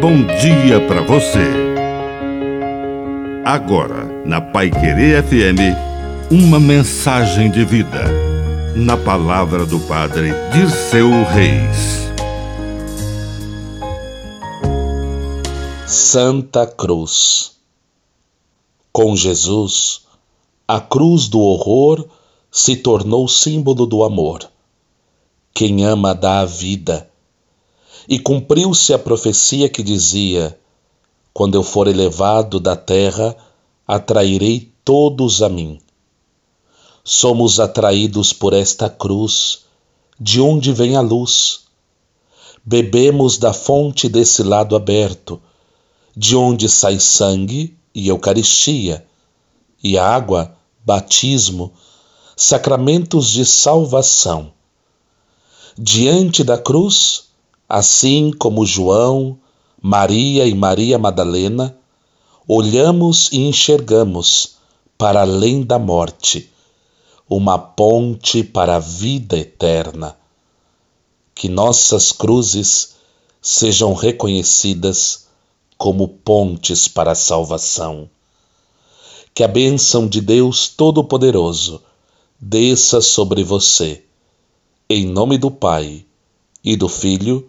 bom dia para você. Agora, na Pai Querer FM, uma mensagem de vida. Na palavra do Padre Dirceu Reis. Santa Cruz. Com Jesus, a cruz do horror se tornou símbolo do amor. Quem ama dá a vida e cumpriu-se a profecia que dizia: Quando eu for elevado da terra, atrairei todos a mim. Somos atraídos por esta cruz, de onde vem a luz. Bebemos da fonte desse lado aberto, de onde sai sangue e Eucaristia, e água, batismo, sacramentos de salvação. Diante da cruz, Assim como João, Maria e Maria Madalena, olhamos e enxergamos para além da morte, uma ponte para a vida eterna. Que nossas cruzes sejam reconhecidas como pontes para a salvação. Que a bênção de Deus Todo-Poderoso desça sobre você, em nome do Pai e do Filho